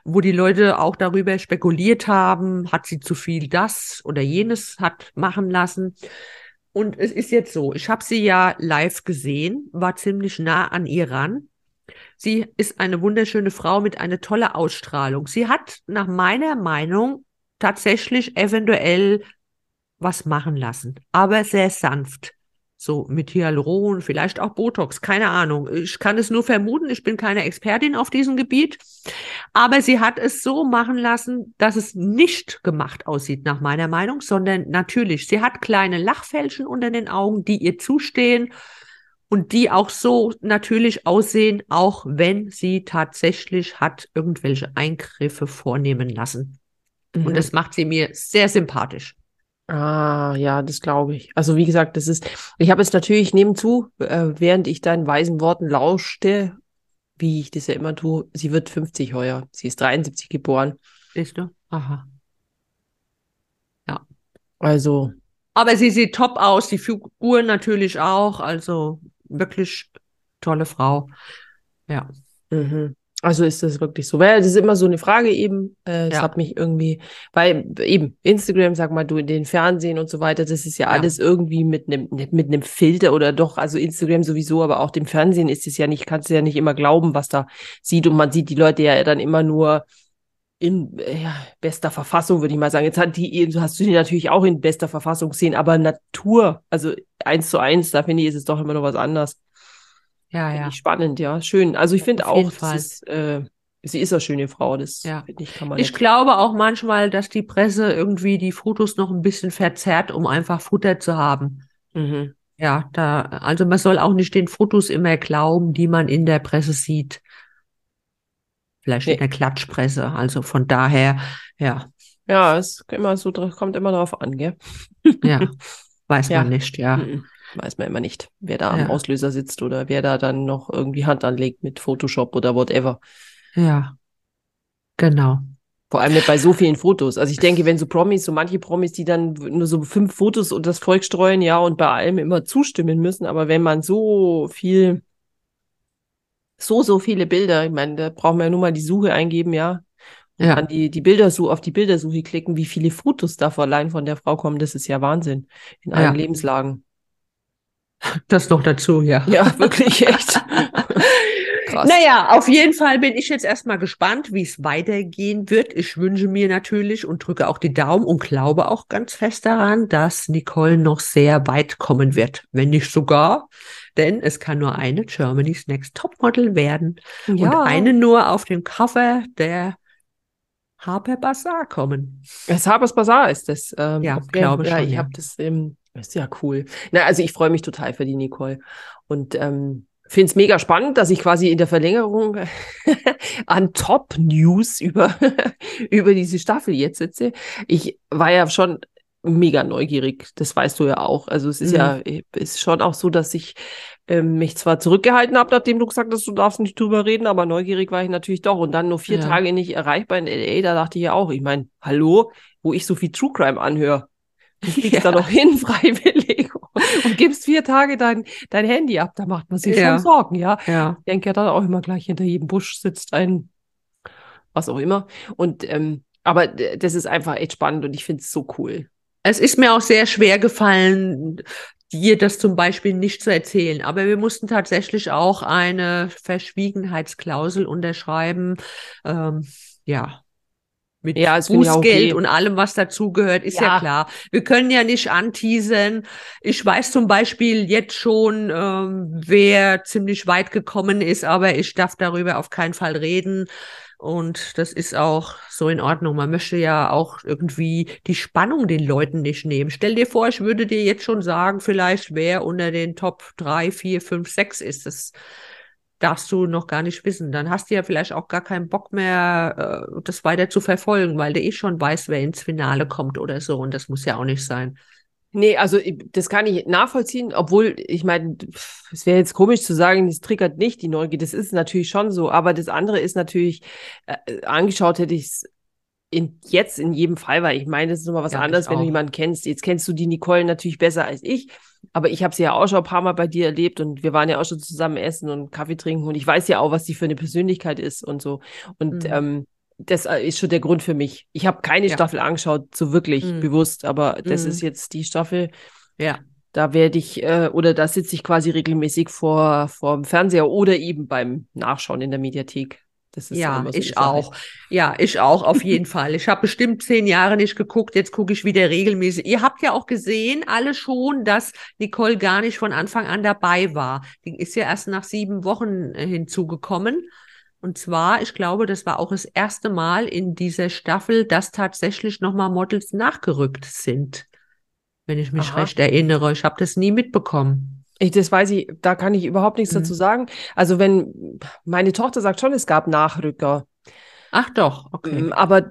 wo die Leute auch darüber spekuliert haben, hat sie zu viel das oder jenes hat machen lassen. Und es ist jetzt so, ich habe sie ja live gesehen, war ziemlich nah an ihr ran. Sie ist eine wunderschöne Frau mit einer tolle Ausstrahlung. Sie hat nach meiner Meinung tatsächlich eventuell was machen lassen, aber sehr sanft so mit Hyaluron, vielleicht auch Botox, keine Ahnung. Ich kann es nur vermuten, ich bin keine Expertin auf diesem Gebiet, aber sie hat es so machen lassen, dass es nicht gemacht aussieht, nach meiner Meinung, sondern natürlich, sie hat kleine Lachfältchen unter den Augen, die ihr zustehen und die auch so natürlich aussehen, auch wenn sie tatsächlich hat irgendwelche Eingriffe vornehmen lassen. Mhm. Und das macht sie mir sehr sympathisch. Ah, ja, das glaube ich. Also wie gesagt, das ist, ich habe es natürlich nebenzu, äh, während ich deinen weisen Worten lauschte, wie ich das ja immer tue, sie wird 50 heuer. Sie ist 73 geboren. Siehst du? Aha. Ja. Also. Aber sie sieht top aus, die Figur natürlich auch, also wirklich tolle Frau. Ja. Mhm. Also ist das wirklich so? Weil das ist immer so eine Frage eben. Äh, es ja. hat mich irgendwie, weil eben Instagram, sag mal, du in den Fernsehen und so weiter, das ist ja, ja. alles irgendwie mit einem mit einem Filter oder doch, also Instagram sowieso, aber auch dem Fernsehen ist es ja nicht, kannst du ja nicht immer glauben, was da sieht und man sieht die Leute ja dann immer nur in ja, bester Verfassung, würde ich mal sagen. Jetzt hat die, hast du die natürlich auch in bester Verfassung gesehen, aber Natur, also eins zu eins, da finde ich, ist es doch immer noch was anderes. Ja, ja. Spannend, ja. Schön. Also ich finde auch, ist, äh, sie ist eine schöne Frau. Das ja. ich, kann man. Ich glaube auch manchmal, dass die Presse irgendwie die Fotos noch ein bisschen verzerrt, um einfach Futter zu haben. Mhm. Ja, da, also man soll auch nicht den Fotos immer glauben, die man in der Presse sieht. Vielleicht nee. in der Klatschpresse. Also von daher, ja. Ja, es immer so, kommt immer drauf an, gell? Ja, (laughs) weiß ja. man nicht, ja. Mhm weiß man immer nicht, wer da ja. am Auslöser sitzt oder wer da dann noch irgendwie Hand anlegt mit Photoshop oder whatever. Ja, genau. Vor allem nicht bei so vielen Fotos. Also ich denke, wenn so Promis, so manche Promis, die dann nur so fünf Fotos und das Volk streuen, ja, und bei allem immer zustimmen müssen, aber wenn man so viel, so, so viele Bilder, ich meine, da brauchen wir ja nur mal die Suche eingeben, ja. Und ja. dann die, die Bildersuche, auf die Bildersuche klicken, wie viele Fotos da allein von der Frau kommen, das ist ja Wahnsinn. In allen ja. Lebenslagen. Das noch dazu, ja. Ja, wirklich echt. (laughs) Krass. Naja, auf jeden Fall bin ich jetzt erstmal gespannt, wie es weitergehen wird. Ich wünsche mir natürlich und drücke auch die Daumen und glaube auch ganz fest daran, dass Nicole noch sehr weit kommen wird. Wenn nicht sogar, denn es kann nur eine Germany's Next Topmodel werden. Ja. Und eine nur auf dem Cover der Harper Bazaar kommen. Das Harper's Bazaar ist das. Ähm, ja, glaube ja, schon. Ich ja. habe das im ist ja cool. Na, also ich freue mich total für die Nicole. Und ähm, finde es mega spannend, dass ich quasi in der Verlängerung (laughs) an Top-News über, (laughs) über diese Staffel jetzt sitze. Ich war ja schon mega neugierig, das weißt du ja auch. Also es ist mhm. ja ist schon auch so, dass ich ähm, mich zwar zurückgehalten habe, nachdem du gesagt hast, du darfst nicht drüber reden, aber neugierig war ich natürlich doch. Und dann nur vier ja. Tage nicht erreichbar in LA, da dachte ich ja auch, ich meine, hallo, wo ich so viel True Crime anhöre. Du (laughs) fliegst ja. da noch hin, (laughs) freiwillig, und gibst vier Tage dein, dein Handy ab. Da macht man sich ja. schon Sorgen, ja. ja. Ich denke ja dann auch immer gleich hinter jedem Busch sitzt ein, was auch immer. Und, ähm, aber das ist einfach echt spannend und ich finde es so cool. Es ist mir auch sehr schwer gefallen, dir das zum Beispiel nicht zu erzählen. Aber wir mussten tatsächlich auch eine Verschwiegenheitsklausel unterschreiben. Ähm, ja, mit ja, Bußgeld okay. und allem, was dazugehört, ist ja. ja. klar. Wir können ja nicht anteasern. Ich weiß zum Beispiel jetzt schon, ähm, wer ziemlich weit gekommen ist, aber ich darf darüber auf keinen Fall reden. Und das ist auch so in Ordnung. Man möchte ja auch irgendwie die Spannung den Leuten nicht nehmen. Stell dir vor, ich würde dir jetzt schon sagen, vielleicht wer unter den Top 3, 4, 5, 6 ist. Das darfst du noch gar nicht wissen. Dann hast du ja vielleicht auch gar keinen Bock mehr, äh, das weiter zu verfolgen, weil du eh schon weißt, wer ins Finale kommt oder so. Und das muss ja auch nicht sein. Nee, also das kann ich nachvollziehen, obwohl ich meine, es wäre jetzt komisch zu sagen, das triggert nicht die Neugier. Das ist natürlich schon so, aber das andere ist natürlich, äh, angeschaut hätte ich es in, jetzt in jedem Fall, weil ich meine, das ist nochmal was ja, anderes, wenn du jemanden kennst. Jetzt kennst du die Nicole natürlich besser als ich, aber ich habe sie ja auch schon ein paar Mal bei dir erlebt und wir waren ja auch schon zusammen essen und Kaffee trinken und ich weiß ja auch, was die für eine Persönlichkeit ist und so. Und mhm. ähm, das äh, ist schon der Grund für mich. Ich habe keine ja. Staffel angeschaut, so wirklich mhm. bewusst, aber das mhm. ist jetzt die Staffel. Ja. Da werde ich, äh, oder da sitze ich quasi regelmäßig vor, vor dem Fernseher oder eben beim Nachschauen in der Mediathek. Ja, so ich auch. Ja, ich auch, auf jeden Fall. Ich habe bestimmt zehn Jahre nicht geguckt, jetzt gucke ich wieder regelmäßig. Ihr habt ja auch gesehen, alle schon, dass Nicole gar nicht von Anfang an dabei war. Die ist ja erst nach sieben Wochen äh, hinzugekommen. Und zwar, ich glaube, das war auch das erste Mal in dieser Staffel, dass tatsächlich nochmal Models nachgerückt sind. Wenn ich mich Aha. recht erinnere. Ich habe das nie mitbekommen. Ich, das weiß ich, da kann ich überhaupt nichts mhm. dazu sagen. Also wenn meine Tochter sagt schon, es gab Nachrücker. Ach doch, okay. Mm, aber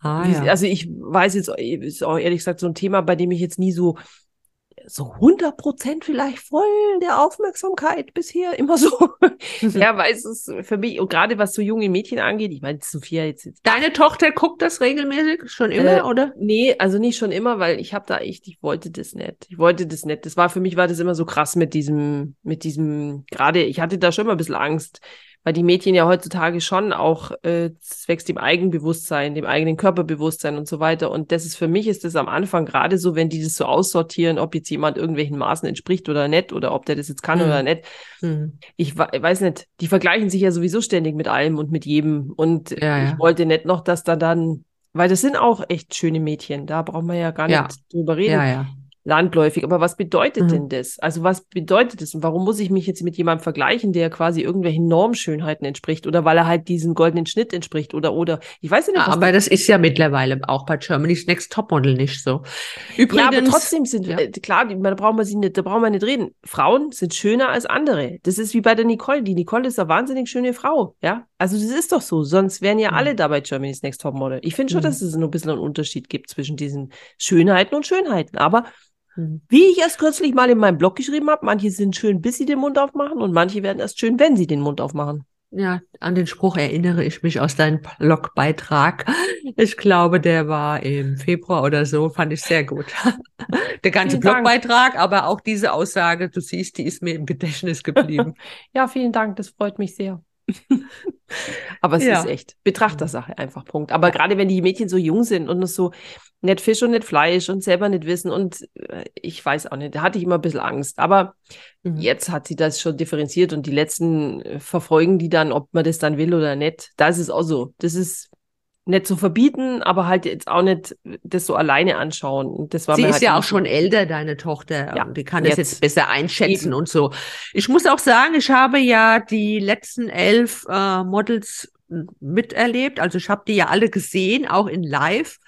ah, ja. also ich weiß jetzt, ist auch ehrlich gesagt so ein Thema, bei dem ich jetzt nie so so 100 Prozent vielleicht voll der Aufmerksamkeit bisher immer so. (laughs) ja, weil es ist für mich, und gerade was so junge Mädchen angeht, ich meine, Sophia jetzt, jetzt. Deine Tochter guckt das regelmäßig schon immer, äh, oder? Nee, also nicht schon immer, weil ich habe da echt, ich wollte das nicht. Ich wollte das nicht. Das war für mich, war das immer so krass mit diesem, mit diesem, gerade, ich hatte da schon immer ein bisschen Angst, weil die Mädchen ja heutzutage schon auch äh, zwecks dem Eigenbewusstsein, dem eigenen Körperbewusstsein und so weiter. Und das ist für mich ist das am Anfang gerade so, wenn die das so aussortieren, ob jetzt jemand irgendwelchen Maßen entspricht oder nicht oder ob der das jetzt kann mhm. oder nicht. Mhm. Ich, weiß nicht, die vergleichen sich ja sowieso ständig mit allem und mit jedem. Und ja, ja. ich wollte nicht noch, dass da dann weil das sind auch echt schöne Mädchen, da braucht man ja gar nicht ja. drüber reden. Landläufig. Aber was bedeutet mhm. denn das? Also was bedeutet das? Und warum muss ich mich jetzt mit jemandem vergleichen, der quasi irgendwelchen Normschönheiten entspricht oder weil er halt diesen goldenen Schnitt entspricht oder oder ich weiß nicht. Was aber das ist ja mittlerweile auch bei Germany's Next Topmodel nicht so. Übrigens, ja, aber trotzdem sind ja. äh, klar, da brauchen wir sie nicht, da brauchen wir nicht reden. Frauen sind schöner als andere. Das ist wie bei der Nicole. Die Nicole ist eine wahnsinnig schöne Frau, ja. Also das ist doch so. Sonst wären ja mhm. alle da bei Germany's Next Topmodel. Ich finde schon, mhm. dass es nur ein bisschen einen Unterschied gibt zwischen diesen Schönheiten und Schönheiten. Aber. Wie ich erst kürzlich mal in meinem Blog geschrieben habe, manche sind schön, bis sie den Mund aufmachen und manche werden erst schön, wenn sie den Mund aufmachen. Ja, an den Spruch erinnere ich mich aus deinem Blogbeitrag. Ich glaube, der war im Februar oder so, fand ich sehr gut. (laughs) Der ganze vielen Blogbeitrag, Dank. aber auch diese Aussage, du siehst, die ist mir im Gedächtnis geblieben. (laughs) ja, vielen Dank, das freut mich sehr. (laughs) Aber es ja. ist echt Betrachtersache einfach, Punkt. Aber gerade wenn die Mädchen so jung sind und noch so nicht Fisch und nicht Fleisch und selber nicht wissen und äh, ich weiß auch nicht, da hatte ich immer ein bisschen Angst. Aber mhm. jetzt hat sie das schon differenziert und die letzten äh, verfolgen die dann, ob man das dann will oder nicht. Da ist es auch so. Das ist nicht zu verbieten, aber halt jetzt auch nicht das so alleine anschauen. Das war Sie ist halt ja auch schon älter, deine Tochter. Ja, die kann jetzt, das jetzt besser einschätzen eben. und so. Ich muss auch sagen, ich habe ja die letzten elf äh, Models miterlebt. Also ich habe die ja alle gesehen, auch in Live.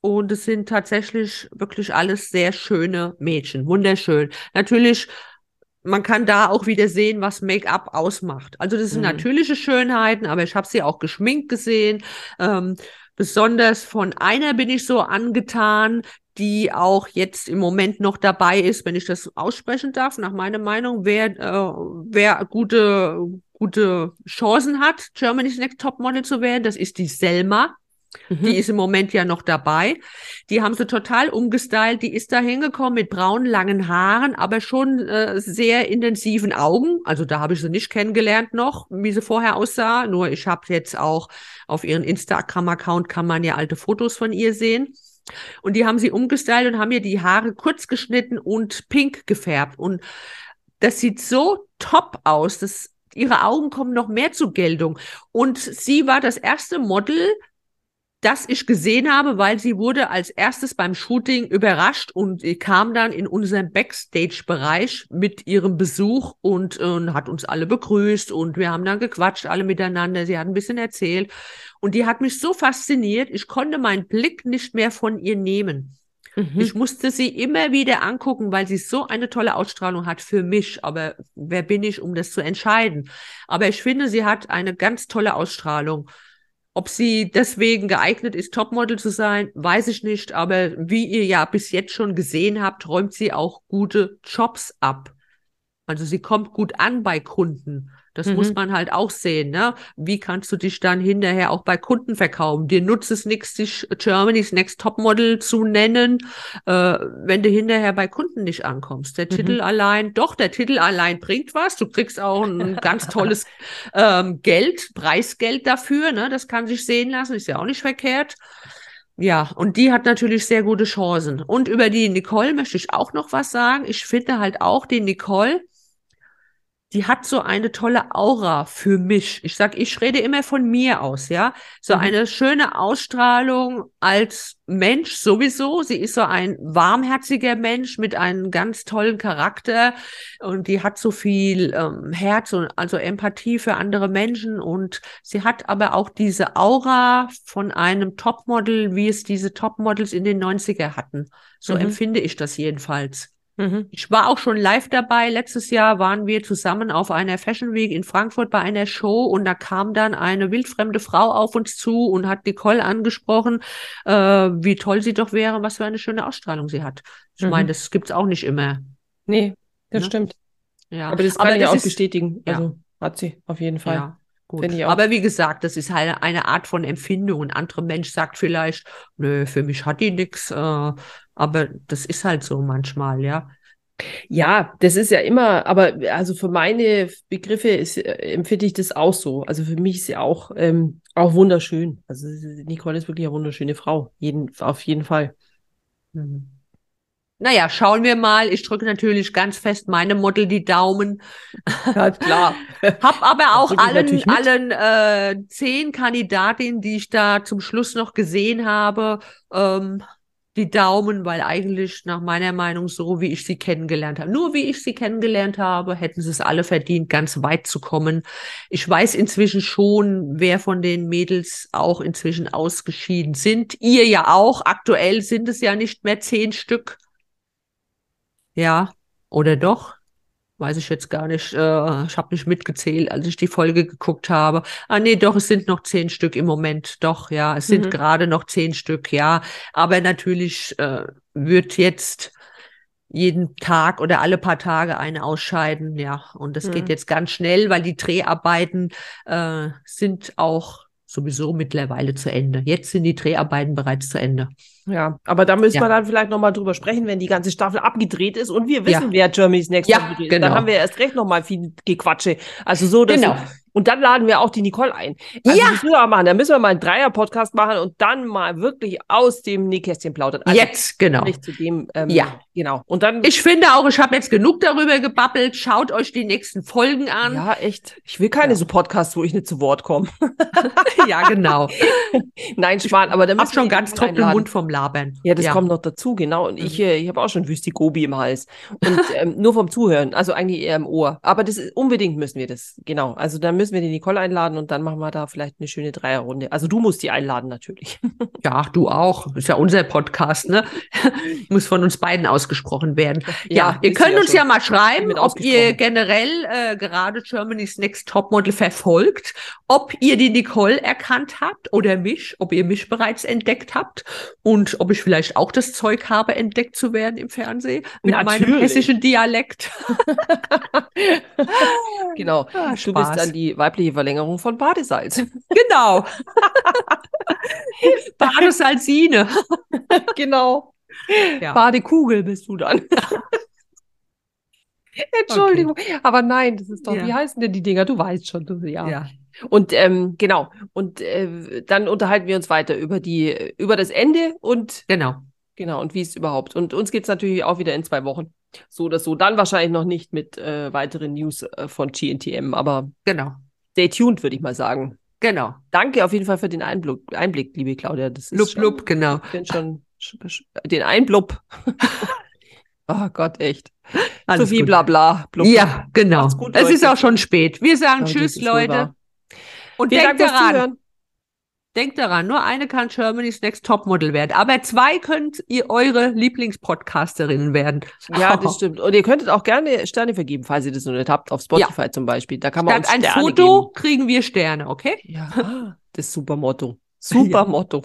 Und es sind tatsächlich wirklich alles sehr schöne Mädchen. Wunderschön. Natürlich man kann da auch wieder sehen, was Make-up ausmacht. Also das sind mhm. natürliche Schönheiten, aber ich habe sie auch geschminkt gesehen. Ähm, besonders von einer bin ich so angetan, die auch jetzt im Moment noch dabei ist, wenn ich das aussprechen darf, nach meiner Meinung, wer, äh, wer gute, gute Chancen hat, Germany's Next Topmodel zu werden, das ist die Selma. Mhm. Die ist im Moment ja noch dabei. Die haben sie total umgestylt. Die ist da hingekommen mit braunen, langen Haaren, aber schon äh, sehr intensiven Augen. Also da habe ich sie nicht kennengelernt noch, wie sie vorher aussah. Nur ich habe jetzt auch auf ihren Instagram-Account kann man ja alte Fotos von ihr sehen. Und die haben sie umgestylt und haben ihr die Haare kurz geschnitten und pink gefärbt. Und das sieht so top aus. Das, ihre Augen kommen noch mehr zur Geltung. Und sie war das erste Model, das ich gesehen habe, weil sie wurde als erstes beim Shooting überrascht und kam dann in unseren Backstage-Bereich mit ihrem Besuch und, und hat uns alle begrüßt und wir haben dann gequatscht, alle miteinander. Sie hat ein bisschen erzählt und die hat mich so fasziniert, ich konnte meinen Blick nicht mehr von ihr nehmen. Mhm. Ich musste sie immer wieder angucken, weil sie so eine tolle Ausstrahlung hat für mich. Aber wer bin ich, um das zu entscheiden? Aber ich finde, sie hat eine ganz tolle Ausstrahlung. Ob sie deswegen geeignet ist, Topmodel zu sein, weiß ich nicht. Aber wie ihr ja bis jetzt schon gesehen habt, räumt sie auch gute Jobs ab. Also sie kommt gut an bei Kunden. Das mhm. muss man halt auch sehen. Ne? Wie kannst du dich dann hinterher auch bei Kunden verkaufen? Dir nutzt es nichts, dich Germany's Next Topmodel zu nennen, äh, wenn du hinterher bei Kunden nicht ankommst. Der mhm. Titel allein, doch, der Titel allein bringt was. Du kriegst auch ein (laughs) ganz tolles ähm, Geld, Preisgeld dafür. Ne? Das kann sich sehen lassen, ist ja auch nicht verkehrt. Ja, und die hat natürlich sehr gute Chancen. Und über die Nicole möchte ich auch noch was sagen. Ich finde halt auch die Nicole, die hat so eine tolle Aura für mich. Ich sag, ich rede immer von mir aus, ja. So mhm. eine schöne Ausstrahlung als Mensch sowieso. Sie ist so ein warmherziger Mensch mit einem ganz tollen Charakter und die hat so viel ähm, Herz und also Empathie für andere Menschen und sie hat aber auch diese Aura von einem Topmodel, wie es diese Topmodels in den 90er hatten. So mhm. empfinde ich das jedenfalls. Mhm. Ich war auch schon live dabei. Letztes Jahr waren wir zusammen auf einer Fashion Week in Frankfurt bei einer Show und da kam dann eine wildfremde Frau auf uns zu und hat Nicole angesprochen, äh, wie toll sie doch wäre, was für eine schöne Ausstrahlung sie hat. Ich mhm. meine, das gibt's auch nicht immer. Nee, das ne? stimmt. Ja. Aber das kann Aber ich das auch ist, bestätigen. Also ja. hat sie auf jeden Fall. Ja. Gut. Aber wie gesagt, das ist halt eine Art von Empfindung. Ein anderer Mensch sagt vielleicht, nö, für mich hat die nichts. Äh, aber das ist halt so manchmal, ja. Ja, das ist ja immer, aber also für meine Begriffe ist, äh, empfinde ich das auch so. Also für mich ist sie auch, ähm, auch wunderschön. Also Nicole ist wirklich eine wunderschöne Frau, jeden, auf jeden Fall. Mhm. Naja, schauen wir mal. Ich drücke natürlich ganz fest meine Model die Daumen. Ja, klar. (laughs) Hab aber auch allen, allen äh, zehn Kandidatinnen, die ich da zum Schluss noch gesehen habe, ähm, die Daumen, weil eigentlich nach meiner Meinung so, wie ich sie kennengelernt habe, nur wie ich sie kennengelernt habe, hätten sie es alle verdient, ganz weit zu kommen. Ich weiß inzwischen schon, wer von den Mädels auch inzwischen ausgeschieden sind. Ihr ja auch. Aktuell sind es ja nicht mehr zehn Stück. Ja, oder doch? Weiß ich jetzt gar nicht. Äh, ich habe nicht mitgezählt, als ich die Folge geguckt habe. Ah, nee, doch, es sind noch zehn Stück im Moment. Doch, ja, es sind mhm. gerade noch zehn Stück, ja. Aber natürlich äh, wird jetzt jeden Tag oder alle paar Tage eine ausscheiden, ja. Und das mhm. geht jetzt ganz schnell, weil die Dreharbeiten äh, sind auch sowieso mittlerweile zu Ende. Jetzt sind die Dreharbeiten bereits zu Ende. Ja, aber da müssen ja. wir dann vielleicht nochmal drüber sprechen, wenn die ganze Staffel abgedreht ist und wir wissen, ja. wer Germany's Next ja, ist. Genau. Dann haben wir erst recht nochmal viel Gequatsche. Also so, dass genau. Und dann laden wir auch die Nicole ein. Also ja. Das müssen wir machen. Da müssen wir mal einen Dreier-Podcast machen und dann mal wirklich aus dem Nähkästchen plaudern. Also jetzt, genau. Zu dem, ähm, ja. Genau. Und dann. Ich finde auch, ich habe jetzt genug darüber gebabbelt. Schaut euch die nächsten Folgen an. Ja, echt. Ich will keine ja. so Podcasts, wo ich nicht zu Wort komme. (laughs) ja, genau. (laughs) Nein, Schmarrn, aber dann. Ich hab schon ganz trockenen Mund vom Labern. Ja, das ja. kommt noch dazu, genau. Und mhm. ich, äh, ich habe auch schon Wüstikobi im Hals. Und ähm, nur vom Zuhören, also eigentlich eher im Ohr. Aber das ist, unbedingt müssen wir das, genau. Also dann müssen wir die Nicole einladen einladen und dann machen wir da vielleicht eine schöne Dreierrunde. Also du musst die einladen natürlich. (laughs) Ja, du auch. Ist ja unser Podcast, ne? (laughs) Muss von uns beiden ausgesprochen werden. Ja, ja ihr könnt ja uns ja mal schreiben, ob ihr generell äh, gerade Germany's Next Topmodel verfolgt, ob ihr die Nicole erkannt habt oder mich, ob ihr mich bereits entdeckt habt und ob ich vielleicht auch das Zeug habe, entdeckt zu werden im Fernsehen mit natürlich. meinem hessischen Dialekt. (laughs) genau. Ah, du bist dann die weibliche Verlängerung Verlängerung von Badesalz. (laughs) Genau. (laughs) Badesalzine. (laughs) genau. Ja. Badekugel bist du dann. Entschuldigung, okay. aber nein, das ist doch, ja. wie heißen denn die Dinger? Du weißt schon, du, ja. ja. Und ähm, genau, und äh, dann unterhalten wir uns weiter über die, über das Ende und genau. Genau, und wie es überhaupt. Und uns geht es natürlich auch wieder in zwei Wochen. So oder so. Dann wahrscheinlich noch nicht mit äh, weiteren News äh, von GNTM, aber genau stay tuned, würde ich mal sagen. Genau. Danke auf jeden Fall für den Einblick, Einblick liebe Claudia. Das ist Blub, schon, blub, genau. Ich bin schon, sch- sch- den Einblub. (laughs) oh Gott, echt. Alles Zu viel gut. Blabla. Blub. Ja, genau. Gut, es ist auch schon spät. Wir sagen Ja, das Tschüss, Leute. Und Vielen denkt Dank fürs daran, Zuhören. Denkt daran, nur eine kann Germany's Next Topmodel werden. Aber zwei könnt ihr eure Lieblingspodcasterinnen werden. Ja, das (laughs) stimmt. Und ihr könntet auch gerne Sterne vergeben, falls ihr das noch nicht habt, auf Spotify zum Beispiel. Da kann man Statt uns ein Sterne Foto geben. kriegen wir Sterne, okay? Ja, (laughs) das ist super Motto. (laughs) Super Ja. Motto.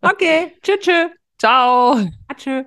Okay. Tschüss, tschüss. Ciao. Tschüss.